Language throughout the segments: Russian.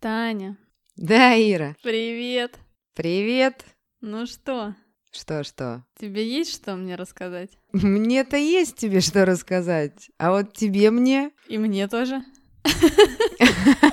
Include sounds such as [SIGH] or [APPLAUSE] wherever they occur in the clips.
Таня, Да, Ира. привет. Привет. Ну что, Что-что? тебе есть что мне рассказать? Мне-то есть тебе что рассказать, а вот тебе мне... И мне тоже. [LAUGHS]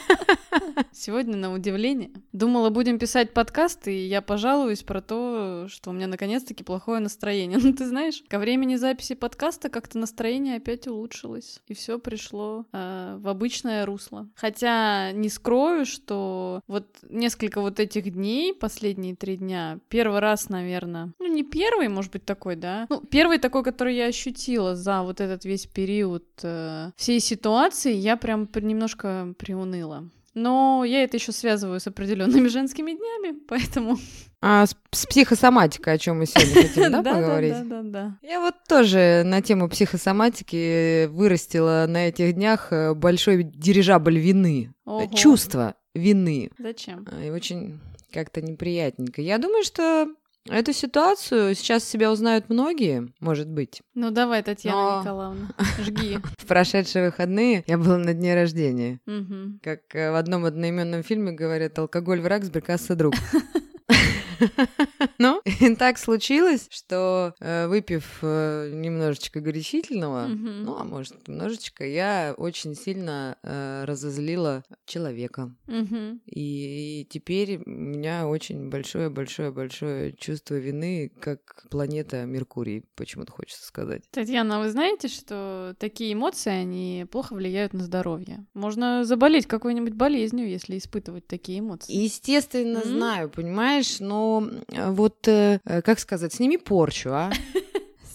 Сегодня, на удивление, думала, будем писать подкаст, и я пожалуюсь про то, что у меня наконец-таки плохое настроение. [LAUGHS] Ну, ты знаешь, ко времени записи подкаста как-то настроение опять улучшилось, и все пришло э, в обычное русло. Хотя не скрою, что вот несколько вот этих дней, последние три дня, первый раз, наверное, ну, не первый, может быть, такой, да? Ну, первый такой, который я ощутила за вот этот весь период э, всей ситуации, я прям немножко приуныла. Но я это еще связываю с определенными [LAUGHS] женскими днями, поэтому... А, с, с психосоматикой, о чем мы сегодня хотим, [LAUGHS] да, да, поговорить? да, да, да. Я вот тоже на тему психосоматики вырастила на этих днях э, большой дирижабль вины. Чувство вины. Зачем? А, И очень как-то неприятненько. Я думаю, что эту ситуацию сейчас себя узнают многие, может быть. Ну давай, Татьяна Но- Николаевна, жги. [LAUGHS] В прошедшие выходные я была на дне рождения. Как э, в одном одноименном фильме говорят, алкоголь враг, сберкасса друг. [LAUGHS] Ну, [LAUGHS] и так случилось, что э, выпив э, немножечко горячительного, ну, а может, немножечко, я очень сильно э, разозлила человека. И теперь у меня очень большое-большое-большое чувство вины, как планета Меркурий, почему-то хочется сказать. Татьяна, а вы знаете, что такие эмоции, они плохо влияют на здоровье? Можно заболеть какой-нибудь болезнью, если испытывать такие эмоции. Естественно, знаю, понимаешь, но э, вот, э, э, как сказать, сними порчу, а?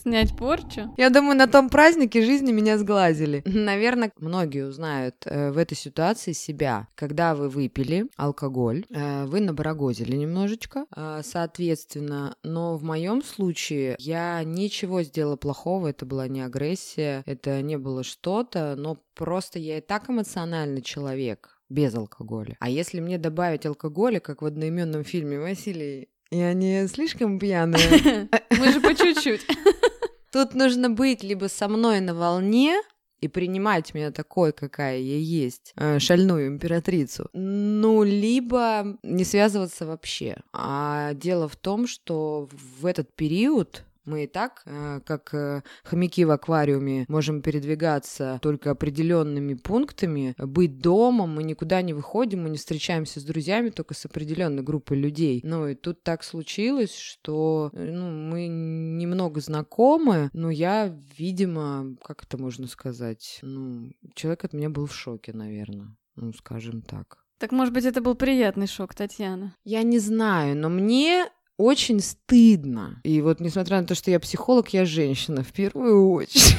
Снять порчу? Я думаю, на том празднике жизни меня сглазили. [LAUGHS] Наверное, многие узнают э, в этой ситуации себя. Когда вы выпили алкоголь, э, вы набарагозили немножечко, э, соответственно, но в моем случае я ничего сделала плохого, это была не агрессия, это не было что-то, но просто я и так эмоциональный человек без алкоголя. А если мне добавить алкоголя, как в одноименном фильме Василий, я не слишком пьяная, [LAUGHS] Мы же по чуть-чуть. [LAUGHS] Тут нужно быть либо со мной на волне и принимать меня такой, какая я есть, э, шальную императрицу, ну, либо не связываться вообще. А дело в том, что в этот период мы и так, э, как э, хомяки в аквариуме, можем передвигаться только определенными пунктами, быть дома, мы никуда не выходим, мы не встречаемся с друзьями, только с определенной группой людей. Ну и тут так случилось, что э, ну, мы немного знакомы, но я, видимо, как это можно сказать, ну, человек от меня был в шоке, наверное. Ну, скажем так. Так, может быть, это был приятный шок, Татьяна? Я не знаю, но мне очень стыдно. И вот несмотря на то, что я психолог, я женщина в первую очередь.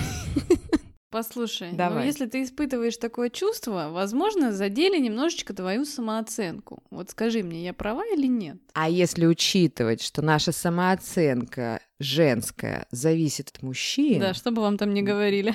Послушай, ну Давай. если ты испытываешь такое чувство, возможно, задели немножечко твою самооценку. Вот скажи мне, я права или нет? А если учитывать, что наша самооценка женская зависит от мужчин, Да, что бы вам там ни говорили.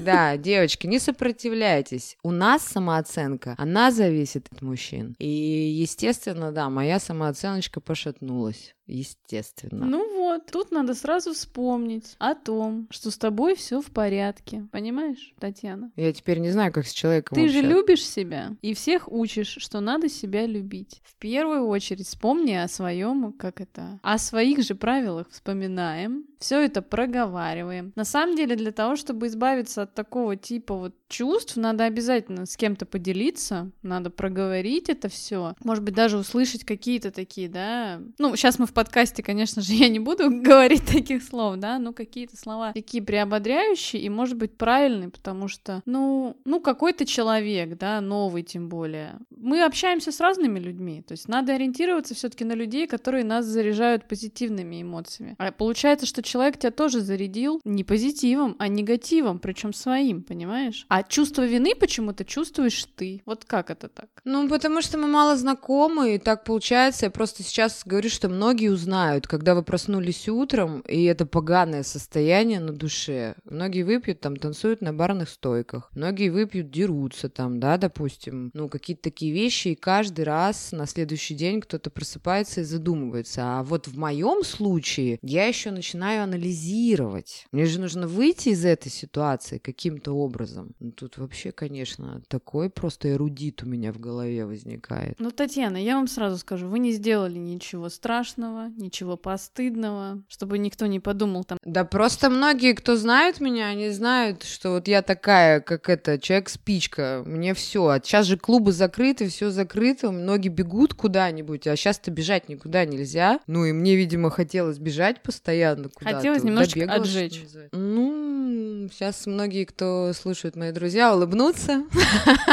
Да, девочки, не сопротивляйтесь. У нас самооценка, она зависит от мужчин. И, естественно, да, моя самооценочка пошатнулась. Естественно. Ну вот, тут надо сразу вспомнить о том, что с тобой все в порядке. Понимаешь, Татьяна? Я теперь не знаю, как с человеком Ты же общаться. любишь себя и всех учишь, что надо себя любить. В первую очередь вспомни о своем, как это, о своих же правилах вспоминаем, все это проговариваем. На самом деле, для того, чтобы избавиться от такого типа вот чувств, надо обязательно с кем-то поделиться, надо проговорить это все. Может быть, даже услышать какие-то такие, да. Ну, сейчас мы в подкасте, конечно же, [LAUGHS] я не буду говорить таких слов, да, но какие-то слова такие приободряющие и, может быть, правильные, потому что, ну, ну, какой-то человек, да, новый тем более. Мы общаемся с разными людьми, то есть надо ориентироваться все-таки на людей, которые нас заряжают позитивными эмоциями. А получается, что человек тебя тоже зарядил не позитивом, а негативом, причем своим, понимаешь? А чувство вины почему-то чувствуешь ты. Вот как это так? Ну, потому что мы мало знакомы, и так получается. Я просто сейчас говорю, что многие узнают, когда вы проснулись утром, и это поганое состояние на душе. Многие выпьют, там, танцуют на барных стойках. Многие выпьют, дерутся там, да, допустим. Ну, какие-то такие вещи, и каждый раз на следующий день кто-то просыпается и задумывается. А вот в моем случае я еще начинаю анализировать. Мне же нужно выйти из этой ситуации каким-то образом. Ну, тут вообще, конечно, такой просто эрудит у меня в голове возникает. Ну, Татьяна, я вам сразу скажу, вы не сделали ничего страшного, ничего постыдного, чтобы никто не подумал там. Да просто многие, кто знают меня, они знают, что вот я такая, как это, человек-спичка. Мне все. А сейчас же клубы закрыты, все закрыто, многие бегут куда-нибудь, а сейчас-то бежать никуда нельзя. Ну и мне, видимо, хотелось бежать постоянно куда-то. Хотелось немножечко Добегалась, отжечь. Ну, сейчас многие, кто слушают мои друзья, улыбнутся.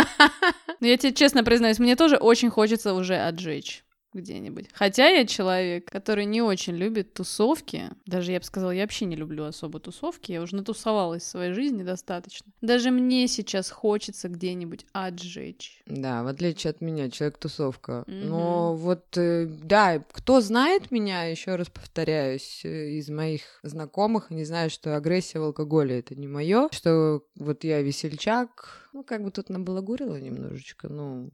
[LAUGHS] Но я тебе честно признаюсь, мне тоже очень хочется уже отжечь где-нибудь. Хотя я человек, который не очень любит тусовки. Даже я бы сказала, я вообще не люблю особо тусовки. Я уже натусовалась в своей жизни достаточно. Даже мне сейчас хочется где-нибудь отжечь. Да, в отличие от меня, человек-тусовка. Mm-hmm. Но вот, э, да, кто знает меня, еще раз повторяюсь, э, из моих знакомых, не знаю, что агрессия в алкоголе это не мое, что вот я весельчак, ну, как бы тут набалагурила немножечко, ну,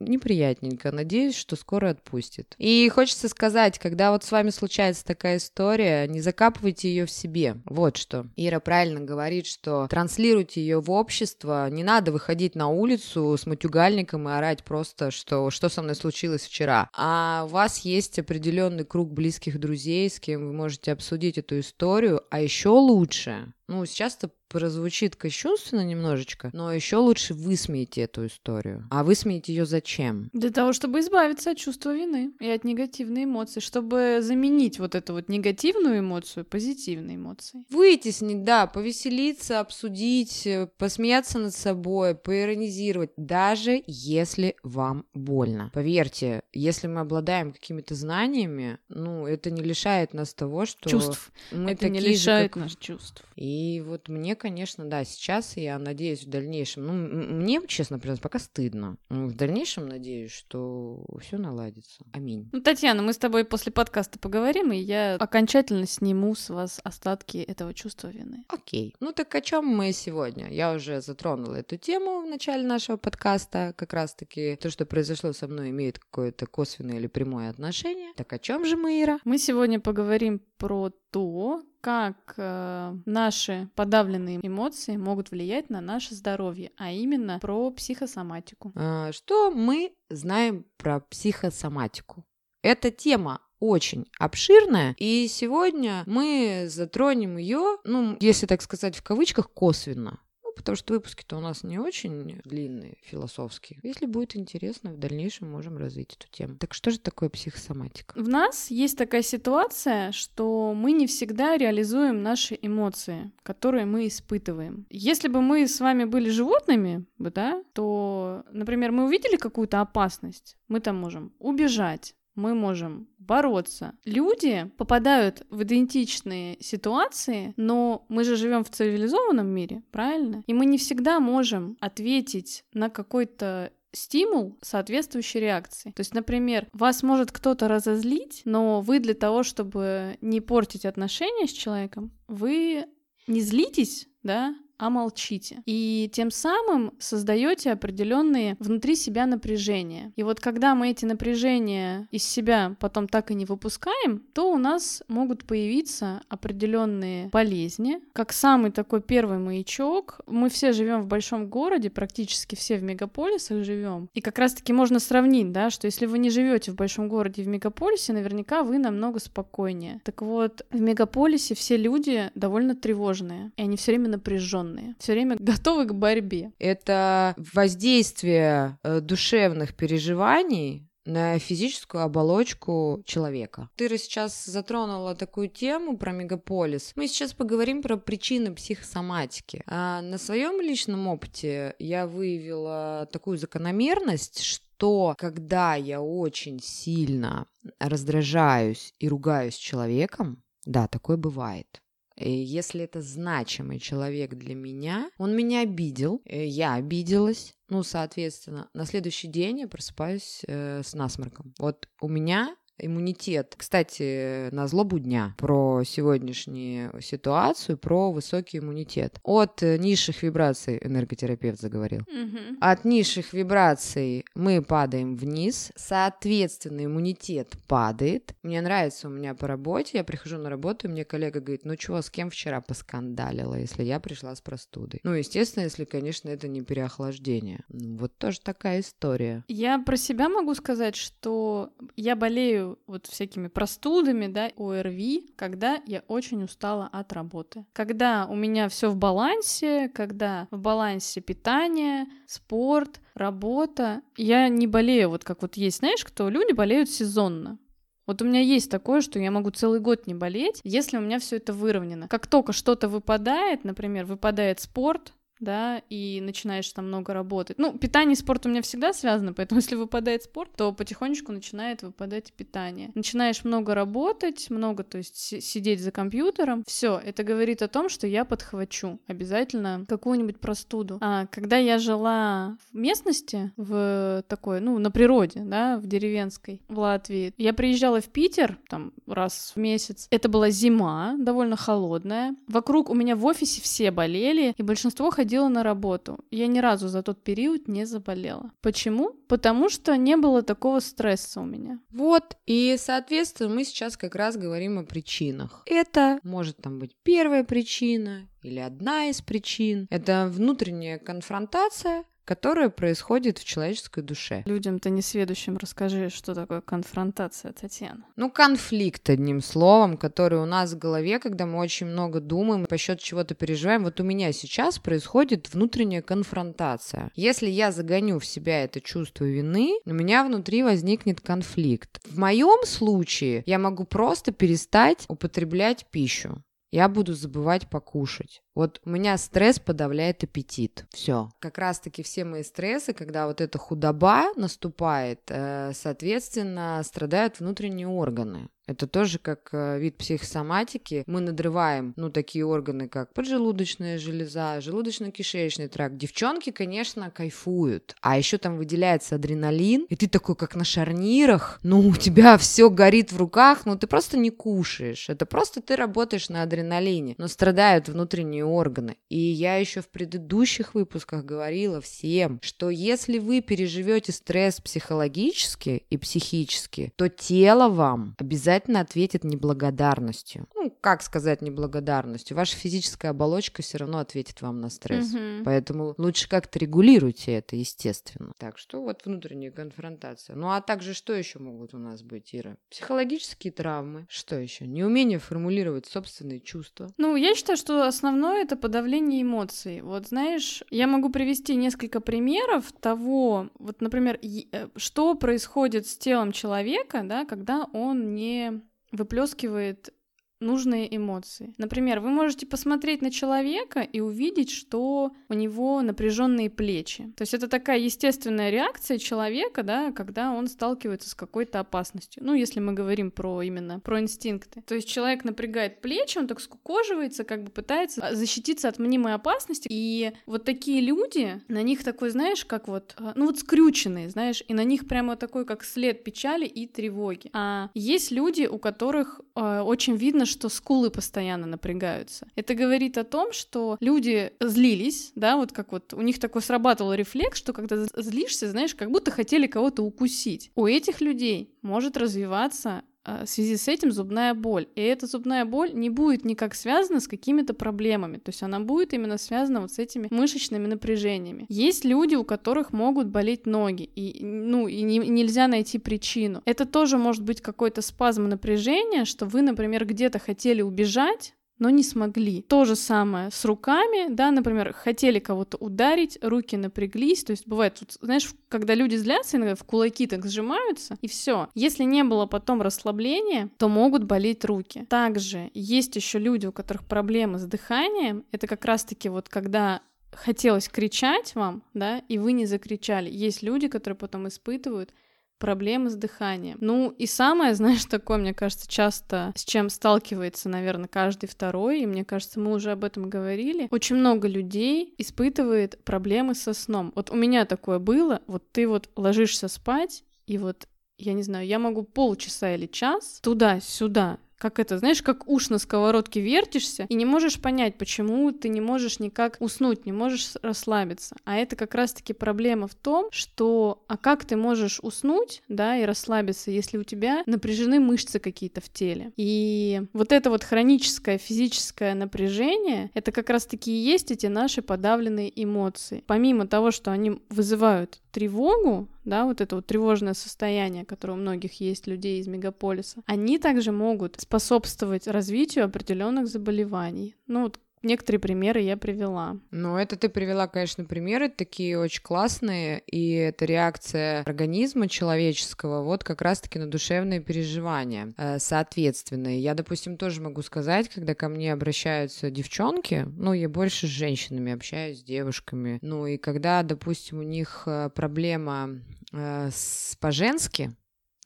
неприятненько. Надеюсь, что скоро отпустит. И хочется сказать, когда вот с вами случается такая история, не закапывайте ее в себе. Вот что. Ира правильно говорит, что транслируйте ее в общество. Не надо выходить на улицу с матюгальником и орать просто, что что со мной случилось вчера. А у вас есть определенный круг близких друзей, с кем вы можете обсудить эту историю. А еще лучше, ну, сейчас-то прозвучит кощунственно немножечко, но еще лучше высмеете эту историю. А высмеете ее зачем? Для того, чтобы избавиться от чувства вины и от негативной эмоции, чтобы заменить вот эту вот негативную эмоцию позитивной эмоцией. Вытеснить, да, повеселиться, обсудить, э, посмеяться над собой, поиронизировать, даже если вам больно. Поверьте, если мы обладаем какими-то знаниями, ну, это не лишает нас того, что... Чувств. Мы это не лишает же, как... нас чувств. И вот мне, конечно, да, сейчас я надеюсь в дальнейшем, ну, мне, честно признаться, пока стыдно. В дальнейшем надеюсь, что все наладится. Аминь. Ну, Татьяна, мы с тобой после подкаста поговорим, и я окончательно сниму с вас остатки этого чувства вины. Окей. Ну так о чем мы сегодня? Я уже затронула эту тему в начале нашего подкаста. Как раз-таки то, что произошло со мной, имеет какое-то косвенное или прямое отношение. Так о чем же мы, Ира? Мы сегодня поговорим про то, как э, наши подавленные эмоции могут влиять на наше здоровье, а именно про психосоматику. А, что мы знаем про психосоматику? Эта тема очень обширная, и сегодня мы затронем ее, ну, если так сказать, в кавычках, косвенно потому что выпуски-то у нас не очень длинные, философские. Если будет интересно, в дальнейшем можем развить эту тему. Так что же такое психосоматика? В нас есть такая ситуация, что мы не всегда реализуем наши эмоции, которые мы испытываем. Если бы мы с вами были животными, да, то, например, мы увидели какую-то опасность, мы там можем убежать, мы можем бороться. Люди попадают в идентичные ситуации, но мы же живем в цивилизованном мире, правильно? И мы не всегда можем ответить на какой-то стимул соответствующей реакции. То есть, например, вас может кто-то разозлить, но вы для того, чтобы не портить отношения с человеком, вы не злитесь, да, а молчите. И тем самым создаете определенные внутри себя напряжения. И вот когда мы эти напряжения из себя потом так и не выпускаем, то у нас могут появиться определенные болезни. Как самый такой первый маячок, мы все живем в большом городе, практически все в мегаполисах живем. И как раз-таки можно сравнить, да, что если вы не живете в большом городе в мегаполисе, наверняка вы намного спокойнее. Так вот, в мегаполисе все люди довольно тревожные, и они все время напряженные напряженные, все время [LAUGHS] готовы к борьбе. Это воздействие э, душевных переживаний на физическую оболочку человека. Ты сейчас затронула такую тему про мегаполис. Мы сейчас поговорим про причины психосоматики. А на своем личном опыте я выявила такую закономерность, что когда я очень сильно раздражаюсь и ругаюсь человеком, да, такое бывает. И если это значимый человек для меня, он меня обидел, э, я обиделась, ну, соответственно, на следующий день я просыпаюсь э, с насморком. Вот у меня иммунитет. Кстати, на злобу дня про сегодняшнюю ситуацию, про высокий иммунитет. От низших вибраций энерготерапевт заговорил. Мгм. От низших вибраций мы падаем вниз, соответственно, иммунитет падает. Мне нравится у меня по работе, я прихожу на работу, и мне коллега говорит, ну чего, с кем вчера поскандалила, если я пришла с простудой? Ну, естественно, если, конечно, это не переохлаждение. Ну, вот тоже такая история. Я про себя могу сказать, что я болею вот всякими простудами, да, ОРВИ, когда я очень устала от работы. Когда у меня все в балансе, когда в балансе питание, спорт, работа, я не болею, вот как вот есть, знаешь, кто люди болеют сезонно. Вот у меня есть такое, что я могу целый год не болеть, если у меня все это выровнено. Как только что-то выпадает, например, выпадает спорт, да, и начинаешь там много работать. Ну, питание и спорт у меня всегда связано, поэтому [LAUGHS] если выпадает спорт, то потихонечку начинает выпадать питание. Начинаешь много работать, много, то есть си- сидеть за компьютером, все, это говорит о том, что я подхвачу обязательно какую-нибудь простуду. А когда я жила в местности, в такой, ну, на природе, да, в деревенской, в Латвии, я приезжала в Питер, там, раз в месяц. Это была зима, довольно холодная. Вокруг у меня в офисе все болели, и большинство ходило на работу. Я ни разу за тот период не заболела. Почему? Потому что не было такого стресса у меня. Вот, и, соответственно, мы сейчас как раз говорим о причинах. Это может там быть первая причина или одна из причин. Это внутренняя конфронтация, которая происходит в человеческой душе. Людям-то несведущим расскажи, что такое конфронтация, Татьяна. Ну, конфликт, одним словом, который у нас в голове, когда мы очень много думаем, по счету чего-то переживаем. Вот у меня сейчас происходит внутренняя конфронтация. Если я загоню в себя это чувство вины, у меня внутри возникнет конфликт. В моем случае я могу просто перестать употреблять пищу. Я буду забывать покушать. Вот у меня стресс подавляет аппетит. Все. Как раз-таки все мои стрессы, когда вот эта худоба наступает, э, соответственно, страдают внутренние органы. Это тоже как э, вид психосоматики. Мы надрываем, ну, такие органы, как поджелудочная железа, желудочно-кишечный тракт. Девчонки, конечно, кайфуют. А еще там выделяется адреналин, и ты такой, как на шарнирах. Ну, у тебя все горит в руках, но ты просто не кушаешь. Это просто ты работаешь на адреналине. Но страдают внутренние органы. И я еще в предыдущих выпусках говорила всем, что если вы переживете стресс психологически и психически, то тело вам обязательно ответит неблагодарностью. Ну, как сказать неблагодарностью? Ваша физическая оболочка все равно ответит вам на стресс. Мгм. Поэтому лучше как-то регулируйте это, естественно. Так что вот внутренняя конфронтация. Ну а также что еще могут у нас быть, Ира? Психологические травмы. Что еще? Неумение формулировать собственные чувства. Ну, я считаю, что основное это подавление эмоций. Вот знаешь, я могу привести несколько примеров того, вот, например, э, что происходит с телом человека, да, когда он не выплескивает нужные эмоции. Например, вы можете посмотреть на человека и увидеть, что у него напряженные плечи. То есть это такая естественная реакция человека, да, когда он сталкивается с какой-то опасностью. Ну, если мы говорим про именно про инстинкты. То есть человек напрягает плечи, он так скукоживается, как бы пытается защититься от мнимой опасности. И вот такие люди, на них такой, знаешь, как вот, э, ну вот скрюченные, знаешь, и на них прямо такой, как след печали и тревоги. А есть люди, у которых э, очень видно, что скулы постоянно напрягаются. Это говорит о том, что люди злились, да, вот как вот у них такой срабатывал рефлекс, что когда злишься, знаешь, как будто хотели кого-то укусить. У этих людей может развиваться в связи с этим зубная боль. И эта зубная боль не будет никак связана с какими-то проблемами. То есть она будет именно связана вот с этими мышечными напряжениями. Есть люди, у которых могут болеть ноги, и, ну, и не- нельзя найти причину. Это тоже может быть какой-то спазм напряжения, что вы, например, где-то хотели убежать, но не смогли. То же самое с руками, да, например, хотели кого-то ударить, руки напряглись, то есть бывает, тут, знаешь, когда люди злятся, иногда в кулаки так сжимаются, и все. Если не было потом расслабления, то могут болеть руки. Также есть еще люди, у которых проблемы с дыханием, это как раз-таки вот когда хотелось кричать вам, да, и вы не закричали. Есть люди, которые потом испытывают проблемы с дыханием. Ну и самое, [LAUGHS] знаешь, такое, мне кажется, часто с чем сталкивается, наверное, каждый второй, и мне кажется, мы уже об этом говорили. Очень много людей испытывает проблемы со сном. Вот у меня такое было, вот ты вот ложишься спать, и вот я не знаю, я могу полчаса или час туда-сюда как это, знаешь, как уж на сковородке вертишься, и не можешь понять, почему ты не можешь никак уснуть, не можешь расслабиться. А это как раз-таки проблема в том, что, а как ты можешь уснуть, да, и расслабиться, если у тебя напряжены мышцы какие-то в теле. И вот это вот хроническое физическое напряжение, это как раз-таки и есть эти наши подавленные эмоции. Помимо того, что они вызывают тревогу, да, вот это вот тревожное состояние, которое у многих есть людей из мегаполиса, они также могут способствовать развитию определенных заболеваний. Ну, вот Некоторые примеры я привела. Ну, это ты привела, конечно, примеры такие очень классные, и это реакция организма человеческого вот как раз-таки на душевные переживания э, соответственные. Я, допустим, тоже могу сказать, когда ко мне обращаются девчонки, ну, я больше с женщинами общаюсь, с девушками, ну, и когда, допустим, у них э, проблема э, с по-женски,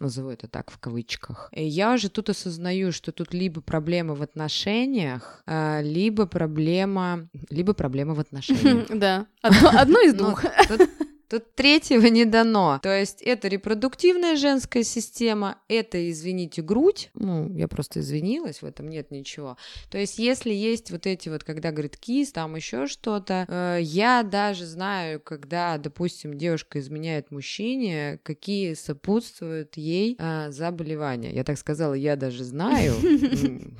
назову это так в кавычках. И я уже тут осознаю, что тут либо проблема в отношениях, а, либо проблема, либо проблема в отношениях. [LAUGHS] Да, одно из двух. Тут третьего не дано. То есть это репродуктивная женская система, это, извините, грудь. Ну, я просто извинилась, в этом нет ничего. То есть если есть вот эти вот, когда говорит кист, там еще что-то, э, я даже знаю, когда, допустим, девушка изменяет мужчине, какие сопутствуют ей э, заболевания. Я так сказала, я даже знаю. [LAUGHS]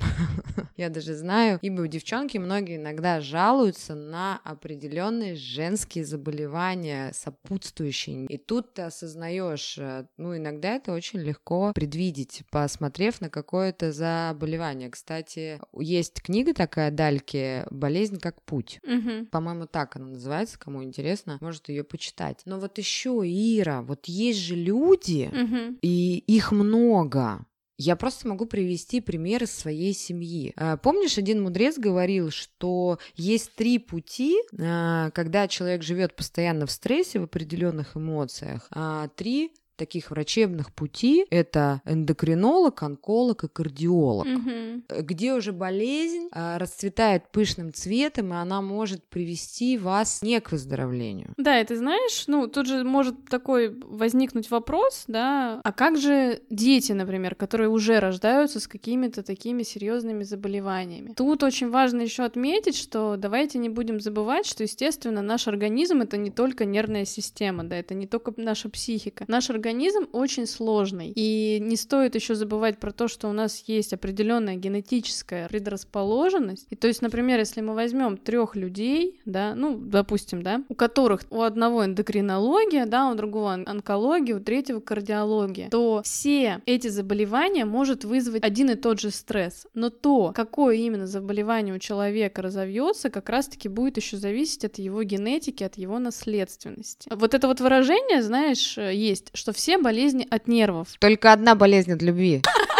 Я даже знаю, ибо девчонки многие иногда жалуются на определенные женские заболевания, сопутствующие. И тут ты осознаешь, э, ну, иногда это очень легко предвидеть, посмотрев на какое-то заболевание. Кстати, есть книга такая Дальки «Болезнь как путь». Угу. По-моему, так она называется, кому интересно, может ее почитать. Но вот еще, Ира, вот есть же люди, угу. и их много. Я просто могу привести примеры своей семьи. А, помнишь, один мудрец говорил, что есть три пути, а, когда человек живет постоянно в стрессе, в определенных эмоциях. А, три таких врачебных пути это эндокринолог, онколог и кардиолог, угу. где уже болезнь а, расцветает пышным цветом, и она может привести вас не к выздоровлению. Да, и ты знаешь, ну, тут же может такой возникнуть вопрос, да, а как же дети, например, которые уже рождаются с какими-то такими серьезными заболеваниями? Тут очень важно еще отметить, что давайте не будем забывать, что, естественно, наш организм — это не только нервная система, да, это не только наша психика. Наш организм организм очень сложный. И не стоит еще забывать про то, что у нас есть определенная генетическая предрасположенность. И то есть, например, если мы возьмем трех людей, да, ну, допустим, да, у которых у одного эндокринология, да, у другого онкология, у третьего кардиология, то все эти заболевания может вызвать один и тот же стресс. Но то, какое именно заболевание у человека разовьется, как раз-таки будет еще зависеть от его генетики, от его наследственности. Вот это вот выражение, знаешь, есть, что все болезни от нервов. Только одна болезнь от любви. [LAUGHS]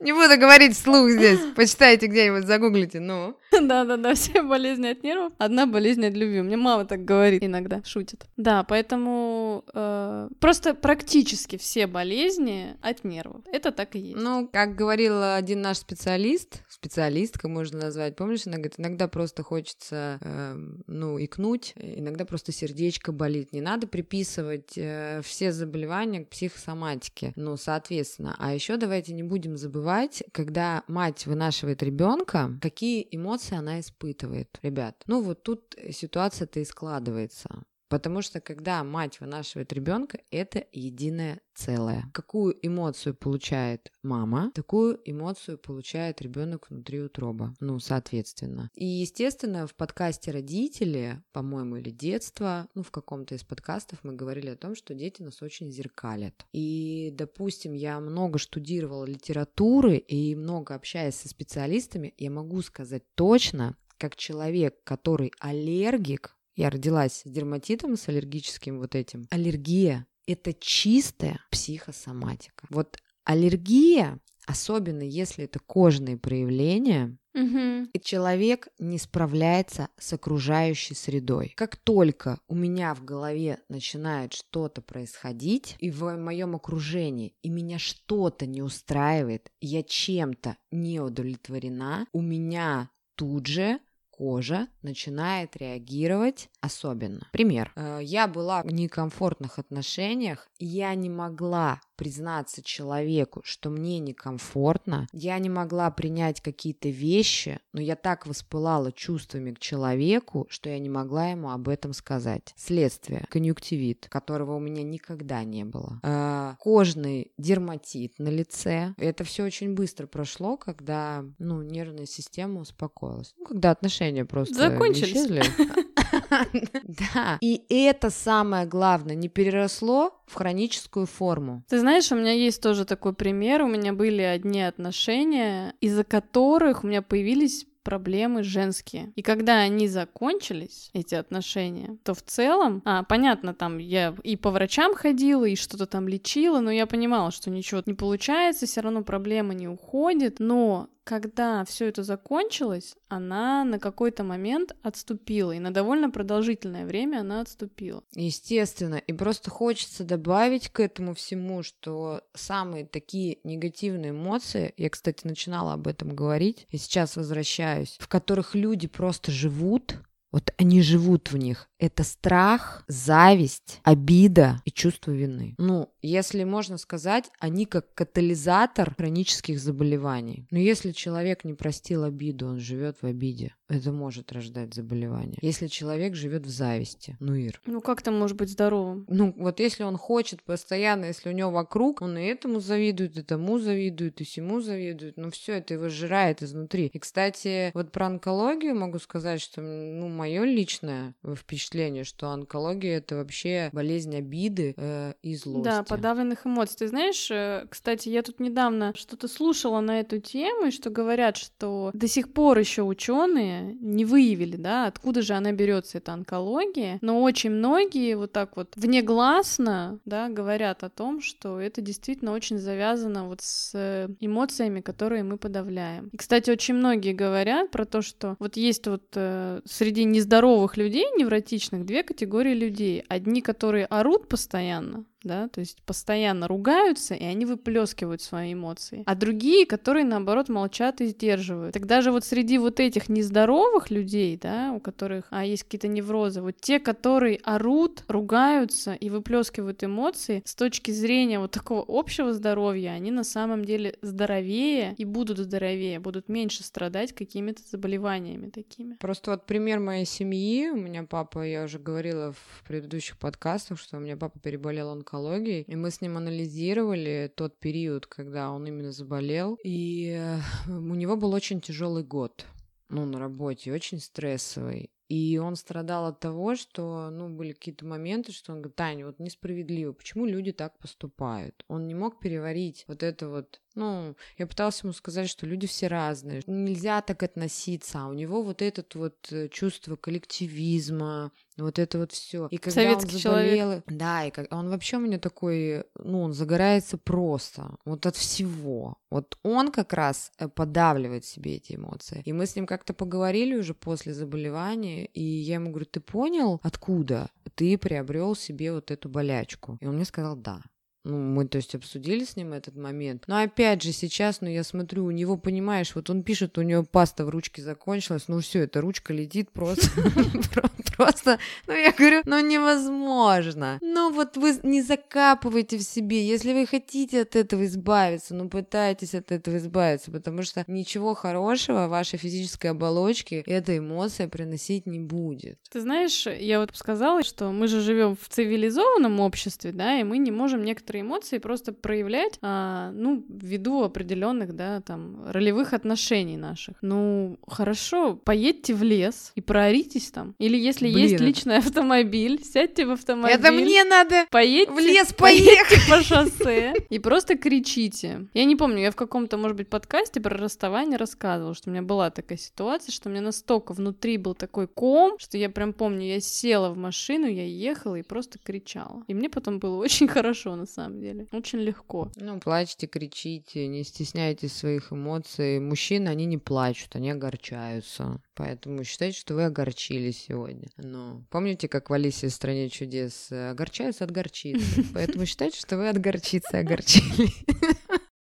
Не буду говорить вслух здесь. Почитайте где-нибудь, загуглите, ну. [LAUGHS] Да-да-да, все болезни от нервов, одна болезнь от любви. Мне мама так говорит иногда, шутит. Да, поэтому э, просто практически все болезни от нервов. Это так и есть. Ну, как говорил один наш специалист, специалистка можно назвать, помнишь, она говорит, иногда просто хочется, э, ну, икнуть, иногда просто сердечко болит. Не надо приписывать э, все заболевания к психосоматике. Ну, соответственно. А еще давайте не будем забывать, когда мать вынашивает ребенка, какие эмоции она испытывает. Ребят, ну вот тут ситуация-то и складывается. Потому что когда мать вынашивает ребенка, это единое целое. Какую эмоцию получает мама, такую эмоцию получает ребенок внутри утроба. Ну, соответственно. И, естественно, в подкасте «Родители», по-моему, или «Детство», ну, в каком-то из подкастов мы говорили о том, что дети нас очень зеркалят. И, допустим, я много штудировала литературы и много общаясь со специалистами, я могу сказать точно, как человек, который аллергик, я родилась с дерматитом, с аллергическим вот этим. Аллергия – это чистая психосоматика. Вот аллергия, особенно если это кожные проявления, Угу. И человек не справляется с окружающей средой. Как только у меня в голове начинает что-то происходить, и в моем окружении, и меня что-то не устраивает, я чем-то не удовлетворена, у меня тут же кожа начинает реагировать особенно. Пример. Э, я была в некомфортных отношениях, я не могла признаться человеку, что мне некомфортно, я не могла принять какие-то вещи, но я так воспылала чувствами к человеку, что я не могла ему об этом сказать. Следствие. Конъюнктивит, которого у меня никогда не было. Э, кожный дерматит на лице. Это все очень быстро прошло, когда, ну, нервная система успокоилась. Ну, когда отношения просто Закончились. исчезли. [LAUGHS] [LAUGHS] Да. И это самое главное, не переросло в хроническую форму. Ты знаешь, у меня есть тоже такой пример. У меня были одни отношения, из-за которых у меня появились проблемы женские. И когда они закончились, эти отношения, то в целом, а, понятно, там я и по врачам ходила, и что-то там лечила, но я понимала, что ничего не получается, все равно проблема не уходит, но когда все это закончилось, она на какой-то момент отступила, и на довольно продолжительное время она отступила. Естественно, и просто хочется добавить к этому всему, что самые такие негативные эмоции, я, кстати, начинала об этом говорить, и сейчас возвращаюсь, в которых люди просто живут, вот они живут в них. Это страх, зависть, обида и чувство вины. Ну, если можно сказать, они как катализатор хронических заболеваний. Но если человек не простил обиду, он живет в обиде. Это может рождать заболевание. Если человек живет в зависти, ну, Ир. Ну, как там может быть здоровым? Ну, вот если он хочет постоянно, если у него вокруг, он и этому завидует, и тому завидует, и всему завидует, ну, все это его сжирает изнутри. И, кстати, вот про онкологию могу сказать, что, ну, мое личное впечатление, что онкология это вообще болезнь обиды э, и злости. Да, подавленных эмоций. Ты знаешь, э, кстати, я тут недавно что-то слушала на эту тему, и что говорят, что до сих пор еще ученые не выявили, да, откуда же она берется, эта онкология, но очень многие вот так вот внегласно, да, говорят о том, что это действительно очень завязано вот с э, эмоциями, которые мы подавляем. И, кстати, очень многие говорят про то, что вот есть вот э, среди нездоровых людей, невротичных, две категории людей. Одни, которые орут постоянно, да, то есть постоянно ругаются, и они выплескивают свои эмоции. А другие, которые, наоборот, молчат и сдерживают. Тогда же вот среди вот этих нездоровых людей, да, у которых а, есть какие-то неврозы, вот те, которые орут, ругаются и выплескивают эмоции, с точки зрения вот такого общего здоровья, они на самом деле здоровее и будут здоровее, будут меньше страдать какими-то заболеваниями такими. Просто вот пример моей семьи, у меня папа, я уже говорила в предыдущих подкастах, что у меня папа переболел онкологией, онкологией, и мы с ним анализировали тот период, когда он именно заболел, и э, у него был очень тяжелый год ну, на работе, очень стрессовый. И он страдал от того, что, ну, были какие-то моменты, что он говорит, Таня, вот несправедливо, почему люди так поступают? Он не мог переварить вот это вот ну, я пыталась ему сказать, что люди все разные, нельзя так относиться, а у него вот этот вот э, чувство коллективизма, вот это вот все. И когда Советский он заболел, человек. да, и как, он вообще у меня такой, ну, он загорается просто, вот от всего. Вот он как раз э, подавливает себе эти эмоции. И мы с ним как-то поговорили уже после заболевания, и я ему говорю, ты понял, откуда ты приобрел себе вот эту болячку? И он мне сказал, да. Ну, мы, то есть, обсудили с ним этот момент. Но опять же, сейчас, ну, я смотрю, у него, понимаешь, вот он пишет, у него паста в ручке закончилась, ну, все, эта ручка летит просто, [LAUGHS] просто, ну, я говорю, ну, невозможно. Ну, вот вы не закапывайте в себе, если вы хотите от этого избавиться, ну, пытайтесь от этого избавиться, потому что ничего хорошего вашей физической оболочке эта эмоция приносить не будет. Ты знаешь, я вот сказала, что мы же живем в цивилизованном обществе, да, и мы не можем некоторые некоторые эмоции просто проявлять, а, ну, ввиду определенных, да, там, ролевых отношений наших. Ну, хорошо, поедьте в лес и прооритесь там. Или если Блин, есть личный автомобиль, сядьте в автомобиль. Это мне надо поедьте, в лес поехать по шоссе и просто кричите. Я не помню, я в каком-то, может быть, подкасте про расставание рассказывала, что у меня была такая ситуация, что у меня настолько внутри был такой ком, что я прям помню, я села в машину, я ехала и просто кричала. И мне потом было очень [LAUGHS] хорошо, на самом самом деле. Очень легко. Ну, плачьте, кричите, не стесняйтесь своих эмоций. Мужчины, они не плачут, они огорчаются. Поэтому считайте, что вы огорчились сегодня. Но помните, как в Алисе в «Стране чудес» огорчаются от горчицы. [LAUGHS] Поэтому считайте, что вы от горчицы огорчили. [LAUGHS]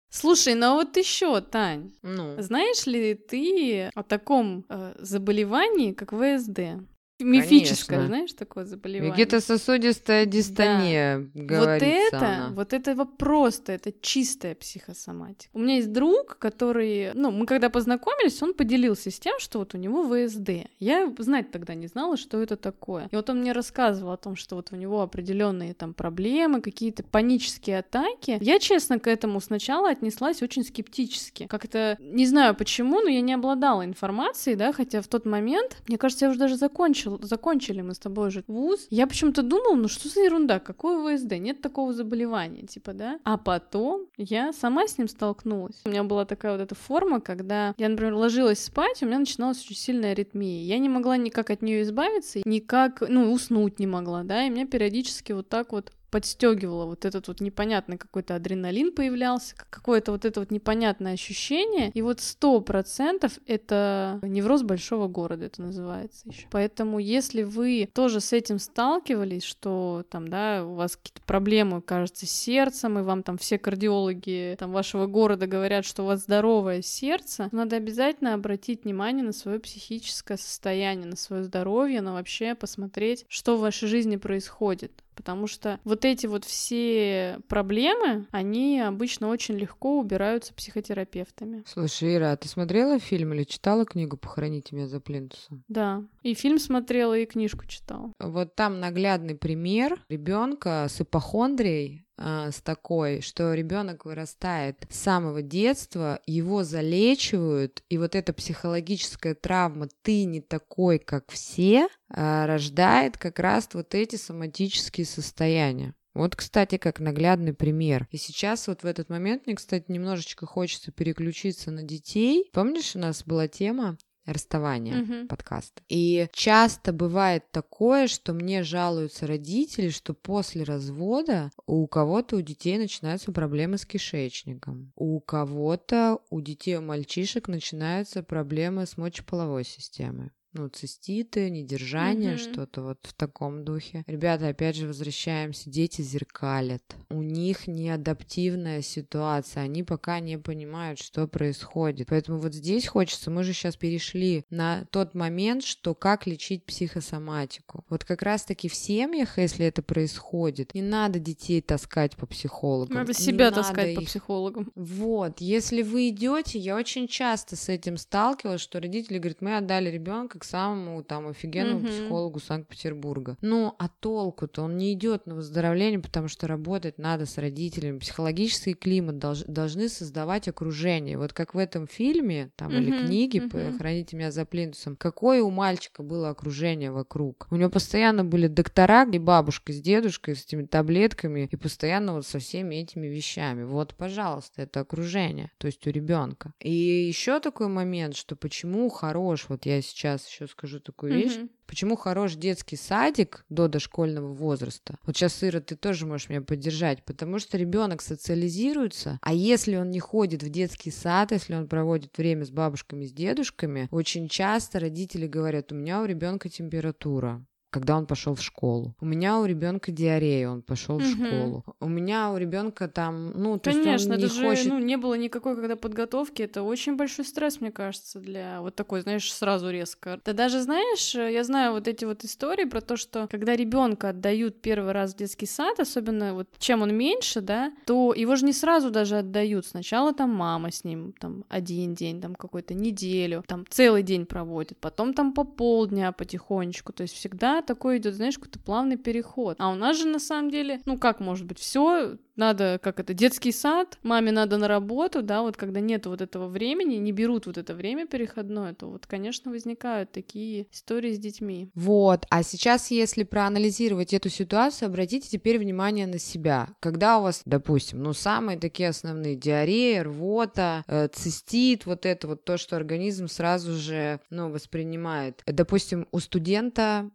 Слушай, ну а вот еще, Тань, ну. знаешь ли ты о таком э, заболевании, как ВСД? Мифическое, Конечно. знаешь, такое заболевание. Вегетососудистая дистония, Вот говорится это, она. вот это вот просто, это чистая психосоматика. У меня есть друг, который, ну, мы когда познакомились, он поделился с тем, что вот у него ВСД. Я знать тогда не знала, что это такое. И вот он мне рассказывал о том, что вот у него определенные там проблемы, какие-то панические атаки. Я, честно, к этому сначала отнеслась очень скептически. Как это, не знаю почему, но я не обладала информацией, да, хотя в тот момент, мне кажется, я уже даже закончила, закончили мы с тобой уже вуз. Я почему-то думала, ну что за ерунда, какое ВСД, нет такого заболевания, типа, да. А потом я сама с ним столкнулась. У меня была такая вот эта форма, когда я, например, ложилась спать, у меня начиналась очень сильная аритмия. Я не могла никак от нее избавиться, никак, ну, уснуть не могла, да, и меня периодически вот так вот подстегивало вот этот вот непонятный какой-то адреналин появлялся, какое-то вот это вот непонятное ощущение, и вот сто процентов это невроз большого города, это называется еще. Поэтому если вы тоже с этим сталкивались, что там, да, у вас какие-то проблемы, кажется, с сердцем, и вам там все кардиологи там вашего города говорят, что у вас здоровое сердце, надо обязательно обратить внимание на свое психическое состояние, на свое здоровье, на вообще посмотреть, что в вашей жизни происходит. Потому что вот эти вот все проблемы, они обычно очень легко убираются психотерапевтами. Слушай, Ира, а ты смотрела фильм или читала книгу «Похороните меня за плинтусом»? Да. И фильм смотрела, и книжку читала. Вот там наглядный пример ребенка с ипохондрией, с такой, что ребенок вырастает с самого детства, его залечивают, и вот эта психологическая травма «ты не такой, как все» а, рождает как раз вот эти соматические состояния. Вот, кстати, как наглядный пример. И сейчас вот в этот момент мне, кстати, немножечко хочется переключиться на детей. Помнишь, у нас была тема расставания Мгм. подкаста. И часто бывает такое, что мне жалуются родители, что после развода у кого-то у детей начинаются проблемы с кишечником, у кого-то у детей, у мальчишек начинаются проблемы с мочеполовой системой. Ну, циститы, недержание, Мгм. что-то вот в таком духе. Ребята, опять же, возвращаемся. Дети зеркалят. У них неадаптивная ситуация. Они пока не понимают, что происходит. Поэтому вот здесь хочется, мы же сейчас перешли на тот момент, что как лечить психосоматику. Вот как раз-таки в семьях, если это происходит, не надо детей таскать по психологам. Надо не себя надо таскать по их психологам. вот, если вы идете, я очень часто с этим сталкивалась, что родители говорят, мы отдали ребенка к самому там офигенному Мгм. психологу Санкт-Петербурга. Ну, а толку-то? Он не идет на выздоровление, потому что работать надо с родителями. Психологический климат долж- должны создавать окружение. Вот как в этом фильме, там, или Мгм, книге мгм. «Храните меня за плинтусом», какое у мальчика было окружение вокруг? У него постоянно были доктора и бабушка с дедушкой с этими таблетками и постоянно вот со всеми этими вещами. Вот, пожалуйста, это окружение, то есть у ребенка. И еще такой момент, что почему хорош, вот я сейчас еще скажу такую вещь, Мгм. Почему хорош детский садик до дошкольного возраста? Вот сейчас, Ира, ты тоже можешь меня поддержать, потому что ребенок социализируется, а если он не ходит в детский сад, если он проводит время с бабушками, с дедушками, очень часто родители говорят, у меня у ребенка температура когда он пошел в школу. У меня у ребенка диарея, он пошел в Мгм. школу. У меня у ребенка там, ну, то есть Конечно, он не же хочет. ну, не было никакой когда подготовки. Это очень большой стресс, мне кажется, для вот такой, знаешь, сразу резко. Ты даже знаешь, э, я знаю вот эти вот истории про то, что когда ребенка отдают первый раз в детский сад, особенно вот чем он меньше, да, то его же не сразу даже отдают. Сначала там мама с ним там один день, там какую-то неделю, там целый день проводит, потом там по полдня потихонечку. То есть всегда такой идет, знаешь, какой-то плавный переход. А у нас же на самом деле, ну как может быть, все надо, как это, детский сад, маме надо на работу, да, вот когда нет вот этого времени, не берут вот это время переходное, то вот, конечно, возникают такие истории с детьми. Вот, а сейчас, если проанализировать эту ситуацию, обратите теперь внимание на себя. Когда у вас, допустим, ну, самые такие основные диарея, рвота, э, цистит, вот это вот то, что организм сразу же, ну, воспринимает. Допустим, у студента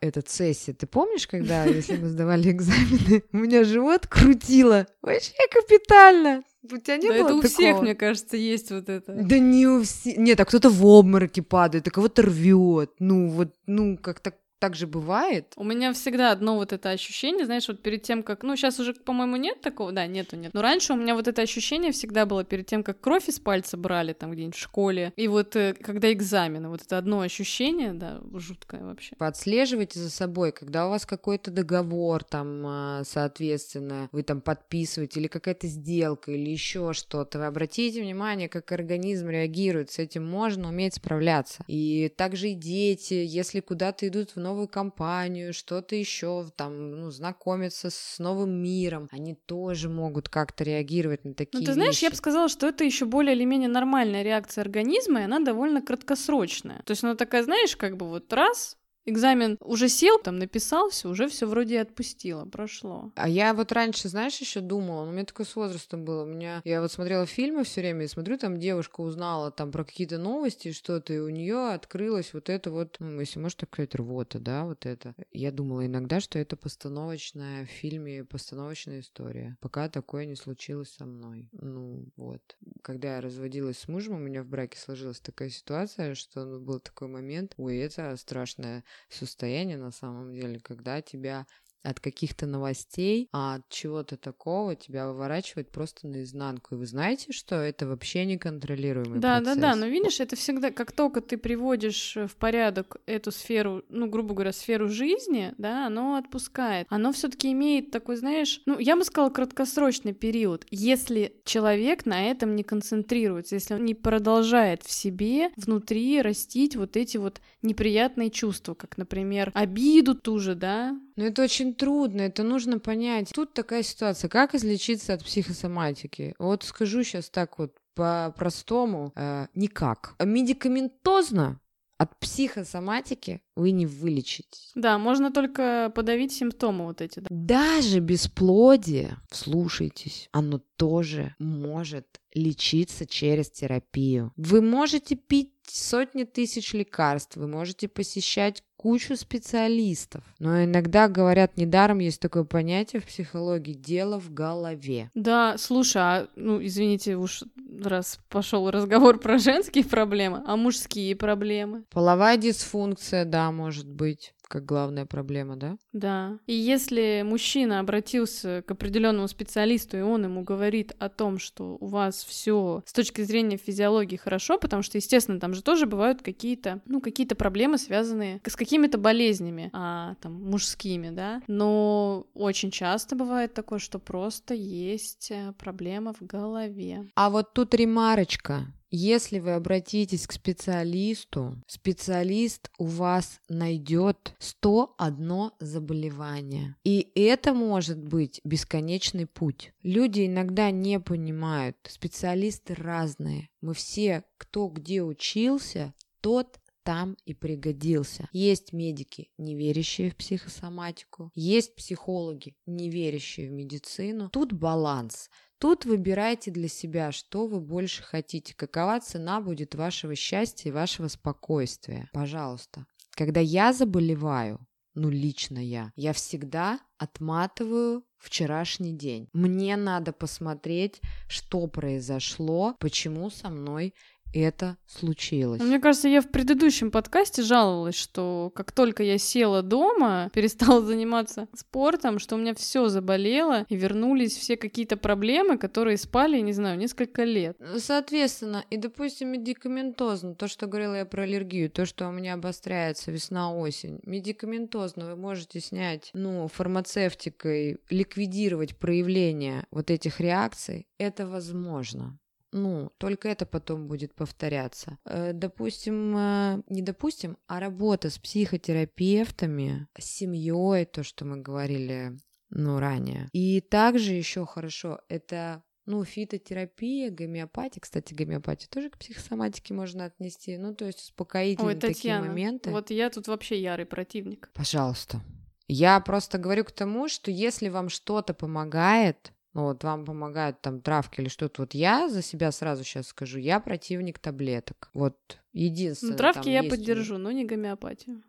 этот сессия. Ты помнишь, когда, [LAUGHS] если мы сдавали экзамены, [LAUGHS] у меня живот крутило? Вообще капитально. У тебя не да было это у такого? всех, мне кажется, есть вот это. Да не у всех. Нет, а кто-то в обмороке падает, а кого-то рвет. Ну, вот, ну, как-то Так же бывает? У меня всегда одно вот это ощущение, знаешь, вот перед тем, как... Ну, сейчас уже, по-моему, нет такого, да, нету, нет. Но раньше у меня вот это ощущение всегда было перед тем, как кровь из пальца брали там где-нибудь в школе, и вот э, когда экзамены, вот это одно ощущение, да, жуткое вообще. Подслеживайте за собой, когда у вас какой-то договор там, а, соответственно, вы там подписываете, или какая-то сделка, или еще что-то, вы обратите внимание, как организм реагирует, с этим можно уметь справляться. И также и дети, если куда-то идут в новую компанию, что-то еще, там, ну, знакомиться с новым миром, они тоже могут как-то реагировать на такие Ну, ты знаешь, вещи. я бы сказала, что это еще более или менее нормальная реакция организма, и она довольно краткосрочная. То есть она такая, знаешь, как бы вот раз, Экзамен уже сел, там написал все, уже все вроде отпустило, прошло. А я вот раньше, знаешь, еще думала, ну, у меня такое с возрастом было. У меня я вот смотрела фильмы все время и смотрю, там девушка узнала там про какие-то новости что-то, и у нее открылось вот это вот, ну, если можно так сказать, рвота, да, вот это. Я думала иногда, что это постановочная в фильме, постановочная история. Пока такое не случилось со мной. Ну, вот. Когда я разводилась с мужем, у меня в браке сложилась такая ситуация, что ну, был такой момент, ой, это страшное состояние на самом деле, когда тебя от каких-то новостей, а от чего-то такого тебя выворачивает просто наизнанку. И вы знаете, что это вообще неконтролируемый Да, процесс. да, да, но видишь, это всегда, как только ты приводишь в порядок эту сферу, ну, грубо говоря, сферу жизни, да, оно отпускает. Оно все таки имеет такой, знаешь, ну, я бы сказала, краткосрочный период, если человек на этом не концентрируется, если он не продолжает в себе внутри растить вот эти вот неприятные чувства, как, например, обиду ту же, да, Но это очень трудно, это нужно понять. Тут такая ситуация, как излечиться от психосоматики? Вот скажу сейчас так вот по-простому, э, никак. Медикаментозно от психосоматики вы не вылечитесь. да, можно только подавить симптомы вот эти, да. Даже бесплодие, вслушайтесь, оно тоже может лечиться через терапию. Вы можете пить сотни тысяч лекарств, вы можете посещать кучу специалистов, но иногда говорят, недаром есть такое понятие в психологии «дело в голове». Да, слушай, а, ну, извините, уж раз пошел разговор про женские проблемы, а мужские проблемы. Половая дисфункция, да, может быть, как главная проблема, да? Да. И если мужчина обратился к определенному специалисту, и он ему говорит о том, что у вас все с точки зрения физиологии хорошо, потому что, естественно, там же тоже бывают какие-то, ну, какие-то проблемы, связанные с какими-то болезнями, а, там, мужскими, да. Но очень часто бывает такое, что просто есть э, проблема в голове. А вот тут ремарочка. Если вы обратитесь к специалисту, специалист у вас найдет 101 заболевание. И это может быть бесконечный путь. Люди иногда не понимают, специалисты разные. Мы все, кто где учился, тот там и пригодился. Есть медики, не верящие в психосоматику, есть психологи, не верящие в медицину. Тут баланс. Тут выбирайте для себя, что вы больше хотите, какова цена будет вашего счастья и вашего спокойствия. Пожалуйста. Когда я заболеваю, ну лично я, я всегда отматываю вчерашний день. Мне надо посмотреть, что произошло, почему со мной это случилось. Мне кажется, я в предыдущем подкасте жаловалась, что как только я села дома, [LAUGHS] перестала заниматься спортом, что у меня все заболело, и вернулись все какие-то проблемы, которые спали, не знаю, несколько лет. Соответственно, и, допустим, медикаментозно, то, что говорила я про аллергию, то, что у меня обостряется весна-осень, медикаментозно вы можете снять, ну, фармацевтикой, ликвидировать проявление вот этих реакций, это возможно. Ну, только это потом будет повторяться. Э, Допустим, э, не допустим, а работа с психотерапевтами, с семьей, то, что мы говорили, ну, ранее. И также еще хорошо, это ну, фитотерапия, гомеопатия. Кстати, гомеопатию тоже к психосоматике можно отнести. Ну, то есть успокоительные Ой, такие Татьяна, моменты. вот я тут вообще ярый противник. Пожалуйста. Я просто говорю к тому, что если вам что-то помогает, вот вам помогают там травки или что-то, вот я за себя сразу сейчас скажу, я противник таблеток. Вот единственное. Ну, травки я есть поддержу, но не гомеопатию.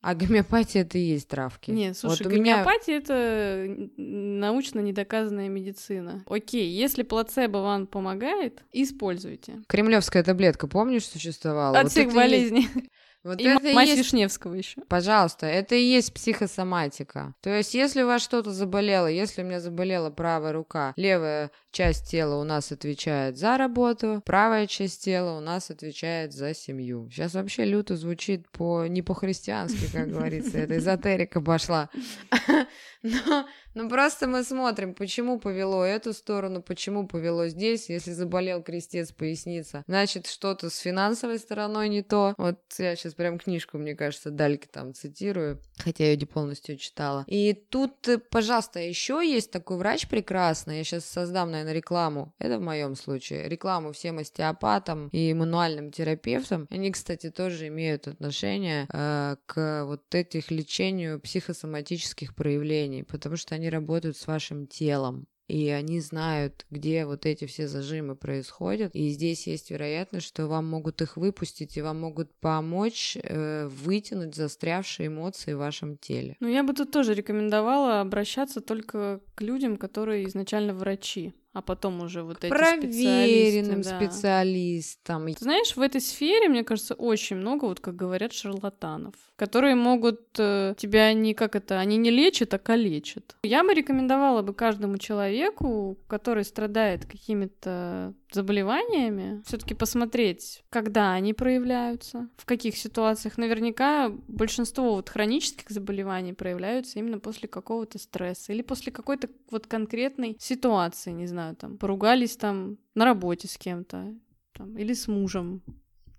А гомеопатия это и есть травки. Нет, слушай, вот у меня гомеопатия это научно недоказанная медицина. Окей, если плацебо вам помогает, используйте. Кремлевская таблетка, помнишь, существовала? От Вот всех и есть- болезней. Вот И это мать есть Вишневского еще. Пожалуйста, это и есть психосоматика. То есть, если у вас что-то заболело, если у меня заболела правая рука, левая часть тела у нас отвечает за работу, правая часть тела у нас отвечает за семью. Сейчас вообще люто звучит по не по-христиански, как говорится, это эзотерика пошла. [LAUGHS] Но, но просто мы смотрим, почему повело эту сторону, почему повело здесь. Если заболел крестец поясница, значит, что-то с финансовой стороной не то. Вот я сейчас прям книжку, мне кажется, Дальки там цитирую, хотя я ее не полностью читала. И тут, э, пожалуйста, еще есть такой врач прекрасный, я сейчас создам, наверное, рекламу. Это в моем случае. Рекламу всем остеопатам и мануальным терапевтам. Они, кстати, тоже имеют отношение э, к вот этих лечению психосоматических проявлений потому что они работают с вашим телом и они знают, где вот эти все зажимы происходят, и здесь есть вероятность, что вам могут их выпустить, и вам могут помочь э, вытянуть застрявшие эмоции в вашем теле. Ну, я бы тут тоже рекомендовала обращаться только к людям, которые изначально врачи а потом уже вот эти проверенным специалисты, да. специалистам. Ты знаешь, в этой сфере, мне кажется, очень много, вот как говорят, шарлатанов, которые могут э, тебя не как это, они не лечат, а калечат. Я бы рекомендовала бы каждому человеку, который страдает какими-то заболеваниями, все-таки посмотреть, когда они проявляются, в каких ситуациях. Наверняка большинство вот хронических заболеваний проявляются именно после какого-то стресса или после какой-то вот конкретной ситуации, не знаю, там поругались там на работе с кем-то, там, или с мужем,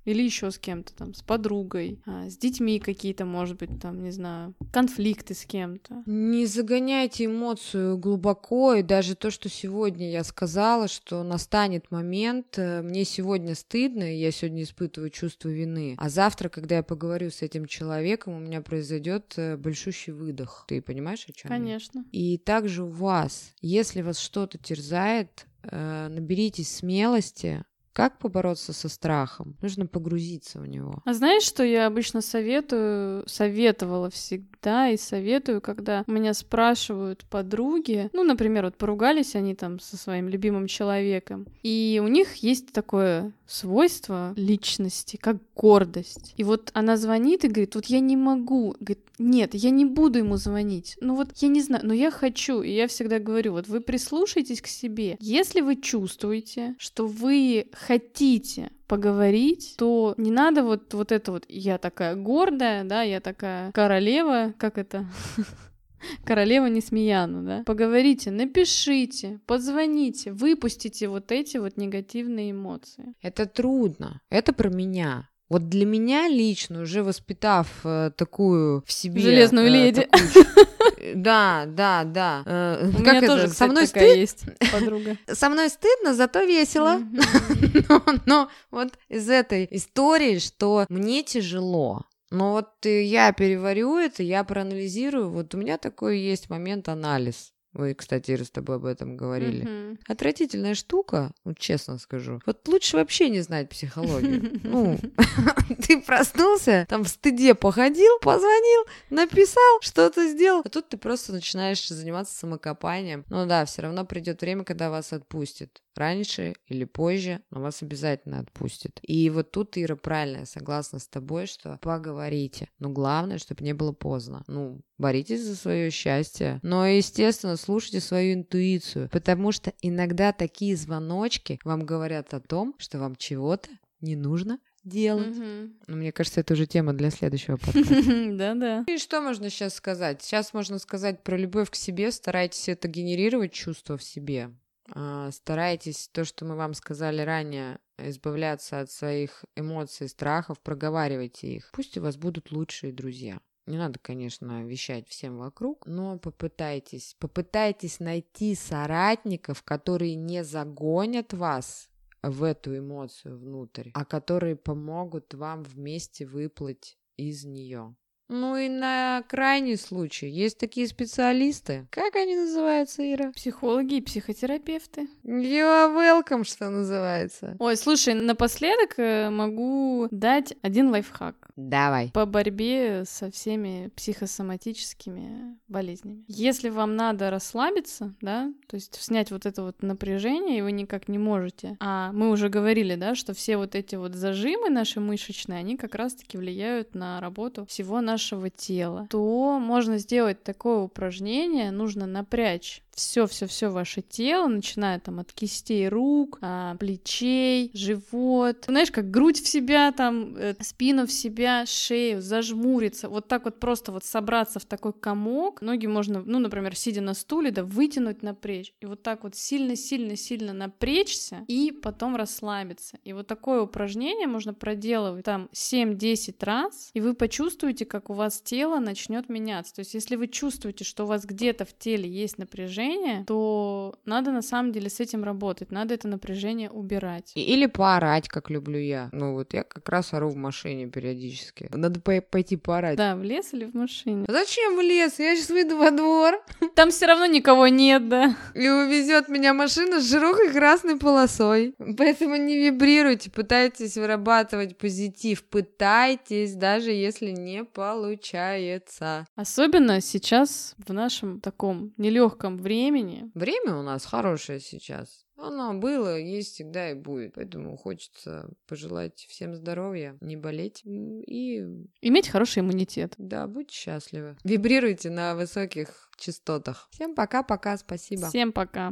или еще с кем-то там, с подругой, а, с детьми какие-то, может быть, там, не знаю, конфликты с кем-то. Не загоняйте эмоцию глубоко, и даже то, что сегодня я сказала, что настанет момент, э, мне сегодня стыдно, и я сегодня испытываю чувство вины, а завтра, когда я поговорю с этим человеком, у меня произойдет э, большущий выдох. Ты понимаешь, о чем? Конечно. И также у вас, если вас что-то терзает, э, наберитесь смелости, как побороться со страхом? Нужно погрузиться в него. А знаешь, что я обычно советую, советовала всегда и советую, когда меня спрашивают подруги, ну, например, вот поругались они там со своим любимым человеком, и у них есть такое свойство личности, как гордость. И вот она звонит и говорит, вот я не могу, говорит, нет, я не буду ему звонить. Ну вот я не знаю, но я хочу. И я всегда говорю, вот вы прислушайтесь к себе. Если вы чувствуете, что вы хотите поговорить, то не надо вот, вот это вот «я такая гордая», да, «я такая королева», как это? [LAUGHS] Королева Несмеяна, да? Поговорите, напишите, позвоните, выпустите вот эти вот негативные эмоции. Это трудно. Это про меня. Вот для меня лично, уже воспитав э, такую в себе... Железную э, леди. Такую... [LAUGHS] Да, да, да. Э, У как меня это? тоже, Со мной такая стыд... есть подруга. [LAUGHS] Со мной стыдно, зато весело. [LAUGHS] но, но вот из этой истории, что мне тяжело, но вот я переварю это, я проанализирую. Вот у меня такой есть момент анализ. Вы, кстати, Ира, с тобой об этом говорили. Mm-hmm. Отвратительная штука, вот честно скажу. Вот лучше вообще не знать психологию. [LAUGHS] Ну, [LAUGHS] ты проснулся, там в стыде походил, позвонил, написал, что-то сделал, а тут ты просто начинаешь заниматься самокопанием. Ну да, все равно придет время, когда вас отпустит раньше или позже, но вас обязательно отпустит. И вот тут, Ира, правильно, я согласна с тобой, что поговорите. Но главное, чтобы не было поздно. Ну, боритесь за свое счастье. Но, естественно, слушайте свою интуицию, потому что иногда такие звоночки вам говорят о том, что вам чего-то не нужно делать. Mm-hmm. Ну, мне кажется, это уже тема для следующего [LAUGHS] подкаста. Да-да. И что можно сейчас сказать? Сейчас можно сказать про любовь к себе. Старайтесь это генерировать чувство в себе. А, старайтесь то, что мы вам сказали ранее, избавляться от своих эмоций, страхов, проговаривайте их. Пусть у вас будут лучшие друзья. Не надо, конечно, вещать всем вокруг, но попытайтесь, попытайтесь найти соратников, которые не загонят вас в эту эмоцию внутрь, а которые помогут вам вместе выплыть из нее. Ну и на крайний случай есть такие специалисты. Как они называются, Ира? Психологи и психотерапевты. You are welcome, что называется. Ой, слушай, напоследок э, могу дать один лайфхак. Давай. По борьбе со всеми психосоматическими болезнями. Если вам надо расслабиться, да, то есть снять вот это вот напряжение, и вы никак не можете, а мы уже говорили, да, что все вот эти вот зажимы наши мышечные, они как раз-таки влияют на работу всего нашего тела, то можно сделать такое упражнение, нужно напрячь все-все-все ваше тело, начиная там от кистей рук, а, плечей, живот. Знаешь, как грудь в себя, там, э, спину в себя, шею, зажмуриться. Вот так вот просто вот собраться в такой комок. Ноги можно, ну, например, сидя на стуле, да, вытянуть, напрячь. И вот так вот сильно-сильно-сильно напрячься и потом расслабиться. И вот такое упражнение можно проделывать там 7-10 раз, и вы почувствуете, как у вас тело начнет меняться. То есть, если вы чувствуете, что у вас где-то в теле есть напряжение, напряжение, то надо на самом деле с этим работать, надо это напряжение убирать. Или поорать, как люблю я. Ну вот я как раз ору в машине периодически. Надо по пойти поорать. Да, в лес или в машине? Зачем в лес? Я сейчас выйду во двор. [LAUGHS] Там все равно никого нет, да. И увезет меня машина с широкой красной полосой. Поэтому не вибрируйте, пытайтесь вырабатывать позитив, пытайтесь, даже если не получается. Особенно сейчас в нашем таком нелегком времени времени. Время у нас хорошее сейчас. Оно было, есть всегда и будет. Поэтому хочется пожелать всем здоровья, не болеть и... Иметь хороший иммунитет. Да, будьте счастливы. Вибрируйте на высоких частотах. Всем пока-пока, спасибо. Всем пока.